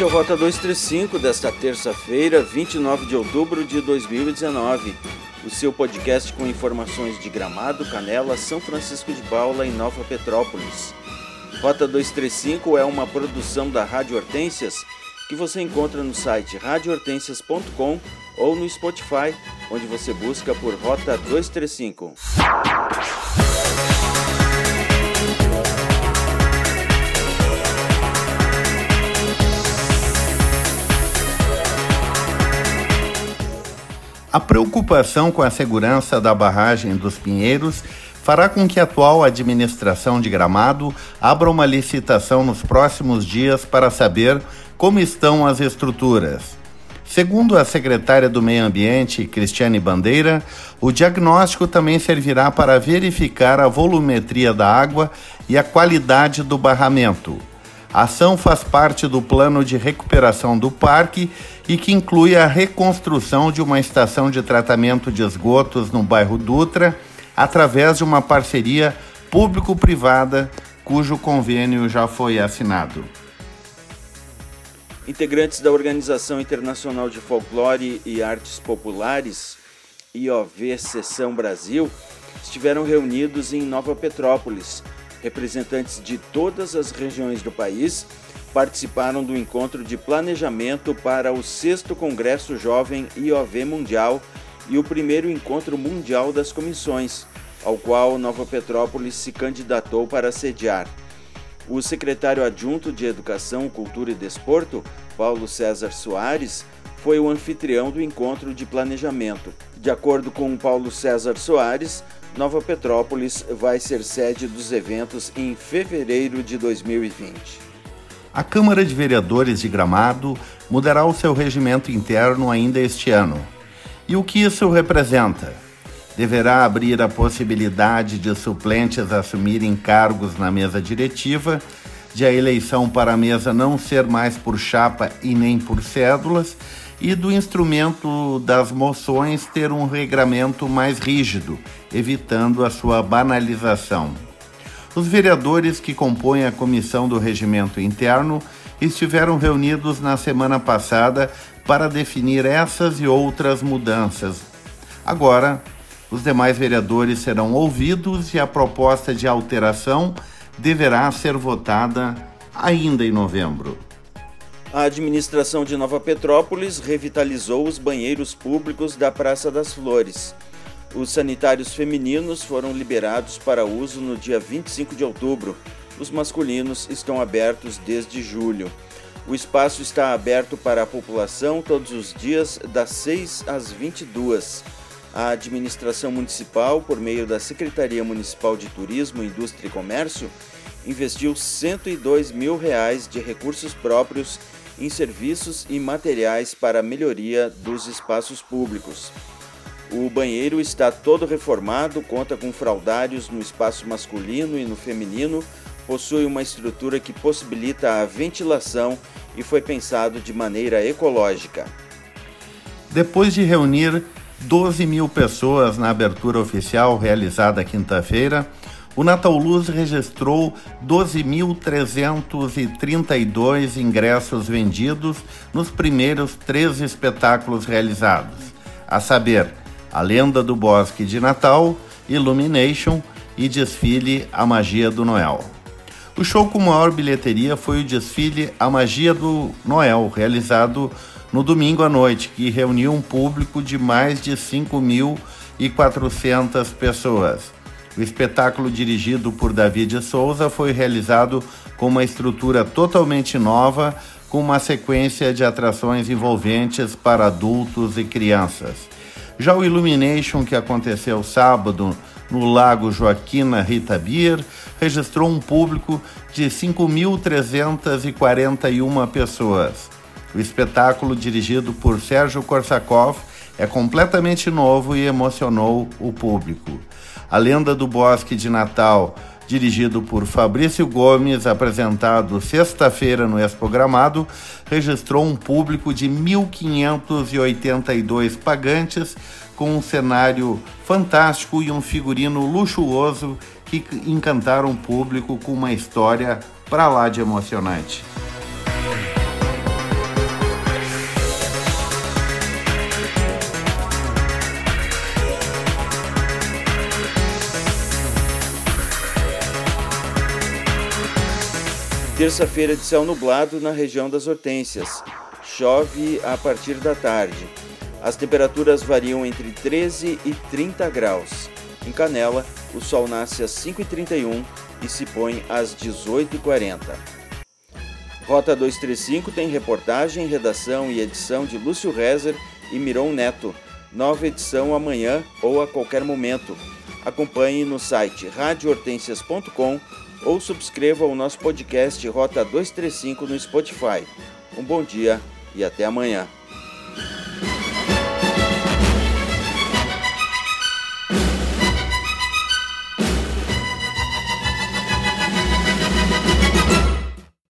Este é o Rota 235 desta terça-feira, 29 de outubro de 2019. O seu podcast com informações de Gramado, Canela, São Francisco de Paula e Nova Petrópolis. Rota 235 é uma produção da Rádio Hortências que você encontra no site radiohortensias.com ou no Spotify, onde você busca por Rota 235. Preocupação com a segurança da barragem dos Pinheiros fará com que a atual administração de Gramado abra uma licitação nos próximos dias para saber como estão as estruturas. Segundo a secretária do Meio Ambiente, Cristiane Bandeira, o diagnóstico também servirá para verificar a volumetria da água e a qualidade do barramento. A ação faz parte do plano de recuperação do parque e que inclui a reconstrução de uma estação de tratamento de esgotos no bairro Dutra, através de uma parceria público-privada cujo convênio já foi assinado. Integrantes da Organização Internacional de Folclore e Artes Populares, IOV Seção Brasil, estiveram reunidos em Nova Petrópolis Representantes de todas as regiões do país participaram do encontro de planejamento para o 6 Congresso Jovem IOV Mundial e o primeiro encontro mundial das comissões, ao qual Nova Petrópolis se candidatou para sediar. O secretário adjunto de Educação, Cultura e Desporto, Paulo César Soares, foi o anfitrião do encontro de planejamento. De acordo com Paulo César Soares, Nova Petrópolis vai ser sede dos eventos em fevereiro de 2020. A Câmara de Vereadores de Gramado mudará o seu regimento interno ainda este ano. E o que isso representa? Deverá abrir a possibilidade de suplentes assumirem cargos na mesa diretiva, de a eleição para a mesa não ser mais por chapa e nem por cédulas, e do instrumento das moções ter um regramento mais rígido, evitando a sua banalização. Os vereadores que compõem a comissão do regimento interno estiveram reunidos na semana passada para definir essas e outras mudanças. Agora, os demais vereadores serão ouvidos e a proposta de alteração deverá ser votada ainda em novembro. A administração de Nova Petrópolis revitalizou os banheiros públicos da Praça das Flores. Os sanitários femininos foram liberados para uso no dia 25 de outubro. Os masculinos estão abertos desde julho. O espaço está aberto para a população todos os dias, das 6 às 22. A administração municipal, por meio da Secretaria Municipal de Turismo, Indústria e Comércio, investiu 102 mil reais de recursos próprios em serviços e materiais para melhoria dos espaços públicos. O banheiro está todo reformado, conta com fraldários no espaço masculino e no feminino, possui uma estrutura que possibilita a ventilação e foi pensado de maneira ecológica. Depois de reunir 12 mil pessoas na abertura oficial realizada quinta-feira, o Natal Luz registrou 12.332 ingressos vendidos nos primeiros três espetáculos realizados, a saber, A Lenda do Bosque de Natal, Illumination e Desfile A Magia do Noel. O show com maior bilheteria foi o desfile A Magia do Noel, realizado no domingo à noite, que reuniu um público de mais de 5.400 pessoas. O espetáculo dirigido por David Souza foi realizado com uma estrutura totalmente nova, com uma sequência de atrações envolventes para adultos e crianças. Já o Illumination, que aconteceu sábado no Lago Joaquina Rita Bier, registrou um público de 5.341 pessoas. O espetáculo, dirigido por Sérgio Korsakov, é completamente novo e emocionou o público. A Lenda do Bosque de Natal, dirigido por Fabrício Gomes, apresentado sexta-feira no Expogramado, registrou um público de 1.582 pagantes, com um cenário fantástico e um figurino luxuoso que encantaram o público com uma história para lá de emocionante. Terça-feira de céu nublado na região das Hortênsias. Chove a partir da tarde. As temperaturas variam entre 13 e 30 graus. Em Canela, o sol nasce às 5h31 e se põe às 18h40. Rota 235 tem reportagem, redação e edição de Lúcio Rezer e Miron Neto. Nova edição amanhã ou a qualquer momento. Acompanhe no site radiohortensias.com ou subscreva o nosso podcast Rota 235 no Spotify. Um bom dia e até amanhã.